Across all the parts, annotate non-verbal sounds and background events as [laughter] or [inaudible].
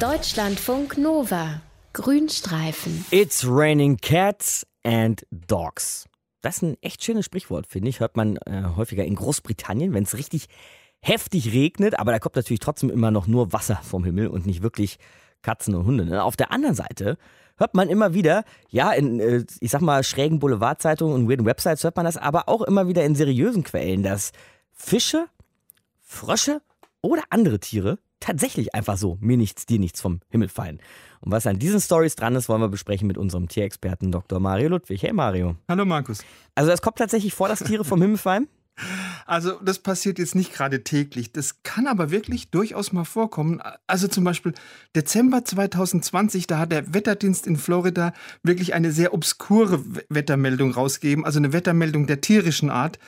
Deutschlandfunk Nova. Grünstreifen. It's raining cats and dogs. Das ist ein echt schönes Sprichwort, finde ich. Hört man äh, häufiger in Großbritannien, wenn es richtig heftig regnet, aber da kommt natürlich trotzdem immer noch nur Wasser vom Himmel und nicht wirklich Katzen und Hunde. Ne? Auf der anderen Seite hört man immer wieder, ja, in, äh, ich sag mal, schrägen Boulevardzeitungen und weirden Websites hört man das, aber auch immer wieder in seriösen Quellen, dass Fische, Frösche oder andere Tiere tatsächlich einfach so, mir nichts, dir nichts vom Himmel fallen. Und was an diesen Stories dran ist, wollen wir besprechen mit unserem Tierexperten Dr. Mario Ludwig. Hey Mario. Hallo Markus. Also es kommt tatsächlich vor, dass Tiere vom Himmel fallen? Also das passiert jetzt nicht gerade täglich. Das kann aber wirklich durchaus mal vorkommen. Also zum Beispiel Dezember 2020, da hat der Wetterdienst in Florida wirklich eine sehr obskure Wettermeldung rausgegeben, also eine Wettermeldung der tierischen Art.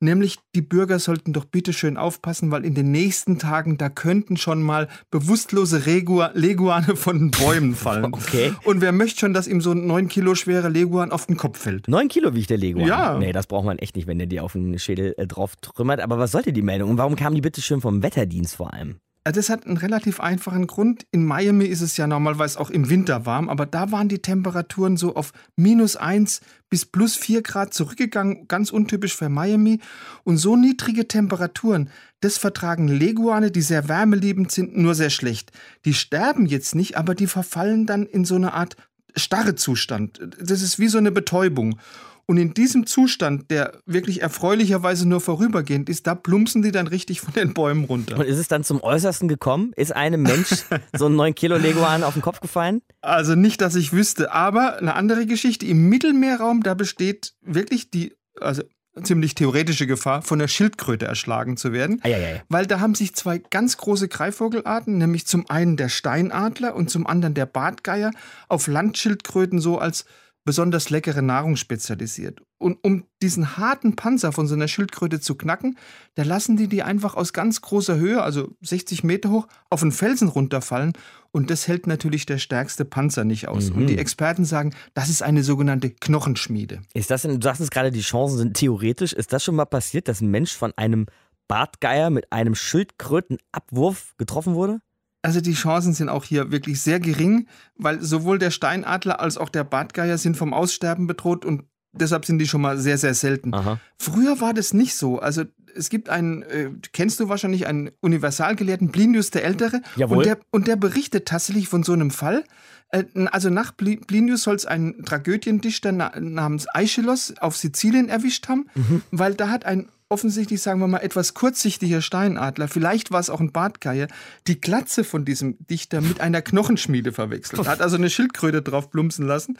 Nämlich die Bürger sollten doch bitte schön aufpassen, weil in den nächsten Tagen da könnten schon mal bewusstlose Regua Leguane [laughs] von den Bäumen fallen. Okay. Und wer möchte schon, dass ihm so ein 9 Kilo schwerer Leguan auf den Kopf fällt? 9 Kilo wiegt der Leguan? Ja. Nee, das braucht man echt nicht, wenn der dir auf den Schädel äh, drauf trümmert. Aber was sollte die Meldung? Und warum kam die bitte schön vom Wetterdienst vor allem? Also das hat einen relativ einfachen Grund. In Miami ist es ja normalerweise auch im Winter warm, aber da waren die Temperaturen so auf minus 1 bis plus 4 Grad zurückgegangen, ganz untypisch für Miami. Und so niedrige Temperaturen, das vertragen Leguane, die sehr wärmeliebend sind, nur sehr schlecht. Die sterben jetzt nicht, aber die verfallen dann in so eine Art starre Zustand. Das ist wie so eine Betäubung. Und in diesem Zustand, der wirklich erfreulicherweise nur vorübergehend ist, da plumpsen die dann richtig von den Bäumen runter. Und ist es dann zum Äußersten gekommen? Ist einem Mensch [laughs] so ein 9 Kilo Leguan auf den Kopf gefallen? Also nicht, dass ich wüsste, aber eine andere Geschichte. Im Mittelmeerraum, da besteht wirklich die, also ziemlich theoretische Gefahr, von der Schildkröte erschlagen zu werden. Eieiei. Weil da haben sich zwei ganz große Greifvogelarten, nämlich zum einen der Steinadler und zum anderen der Bartgeier, auf Landschildkröten so als besonders leckere Nahrung spezialisiert. Und um diesen harten Panzer von so einer Schildkröte zu knacken, da lassen die die einfach aus ganz großer Höhe, also 60 Meter hoch, auf einen Felsen runterfallen. Und das hält natürlich der stärkste Panzer nicht aus. Mhm. Und die Experten sagen, das ist eine sogenannte Knochenschmiede. Ist das, denn, du sagst es gerade, die Chancen sind theoretisch. Ist das schon mal passiert, dass ein Mensch von einem Bartgeier mit einem Schildkrötenabwurf getroffen wurde? Also die Chancen sind auch hier wirklich sehr gering, weil sowohl der Steinadler als auch der Bartgeier sind vom Aussterben bedroht und deshalb sind die schon mal sehr, sehr selten. Aha. Früher war das nicht so. Also es gibt einen, äh, kennst du wahrscheinlich einen Universalgelehrten, Plinius der Ältere. Jawohl. Und der, und der berichtet tatsächlich von so einem Fall. Äh, Also nach Pli- Plinius soll es einen Tragödiendichter na namens Aeschylus auf Sizilien erwischt haben, weil da hat ein offensichtlich, sagen wir mal, etwas kurzsichtiger Steinadler, vielleicht war es auch ein Bartgeier, die Glatze von diesem Dichter mit einer Knochenschmiede verwechselt. Hat also eine Schildkröte drauf plumpsen lassen.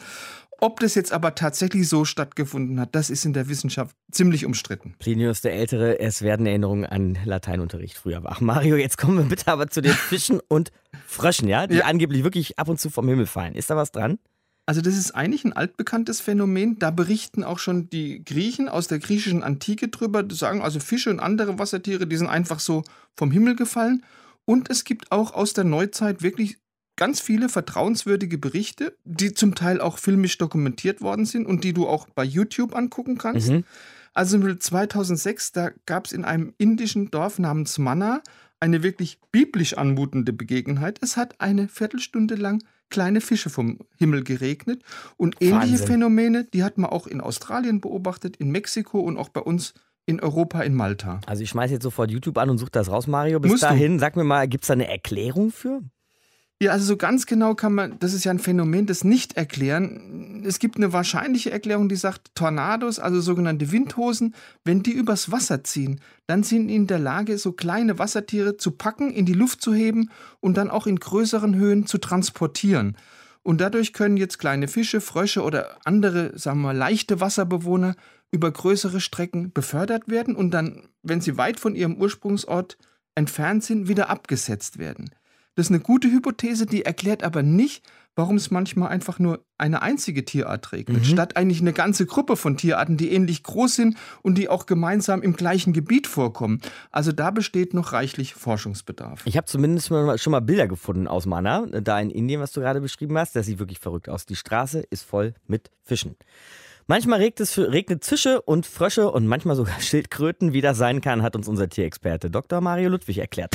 Ob das jetzt aber tatsächlich so stattgefunden hat, das ist in der Wissenschaft ziemlich umstritten. Plinius der Ältere, es werden Erinnerungen an Lateinunterricht früher wach. Mario, jetzt kommen wir bitte aber zu den Fischen und Fröschen, ja, die Ja. angeblich wirklich ab und zu vom Himmel fallen. Ist da was dran? Also das ist eigentlich ein altbekanntes Phänomen. Da berichten auch schon die Griechen aus der griechischen Antike drüber. Die sagen also Fische und andere Wassertiere, die sind einfach so vom Himmel gefallen. Und es gibt auch aus der Neuzeit wirklich ganz viele vertrauenswürdige Berichte, die zum Teil auch filmisch dokumentiert worden sind und die du auch bei YouTube angucken kannst. Mhm. Also 2006, da gab es in einem indischen Dorf namens Manna eine wirklich biblisch anmutende Begebenheit. Es hat eine Viertelstunde lang kleine Fische vom Himmel geregnet. Und ähnliche Wahnsinn. Phänomene, die hat man auch in Australien beobachtet, in Mexiko und auch bei uns in Europa, in Malta. Also ich schmeiße jetzt sofort YouTube an und suche das raus, Mario. Bis Musst du. dahin, sag mir mal, gibt es da eine Erklärung für? Ja, also so ganz genau kann man, das ist ja ein Phänomen, das nicht erklären. Es gibt eine wahrscheinliche Erklärung, die sagt, Tornados, also sogenannte Windhosen, wenn die übers Wasser ziehen, dann sind die in der Lage, so kleine Wassertiere zu packen, in die Luft zu heben und dann auch in größeren Höhen zu transportieren. Und dadurch können jetzt kleine Fische, Frösche oder andere, sagen wir mal, leichte Wasserbewohner über größere Strecken befördert werden und dann, wenn sie weit von ihrem Ursprungsort entfernt sind, wieder abgesetzt werden. Das ist eine gute Hypothese, die erklärt aber nicht, warum es manchmal einfach nur eine einzige Tierart regnet, statt eigentlich eine ganze Gruppe von Tierarten, die ähnlich groß sind und die auch gemeinsam im gleichen Gebiet vorkommen. Also da besteht noch reichlich Forschungsbedarf. Ich habe zumindest schon mal Bilder gefunden aus Mana, da in Indien, was du gerade beschrieben hast. Das sieht wirklich verrückt aus. Die Straße ist voll mit Fischen. Manchmal regnet es regnet Fische und Frösche und manchmal sogar [laughs] Schildkröten. Wie das sein kann, hat uns unser Tierexperte Dr. Mario Ludwig erklärt.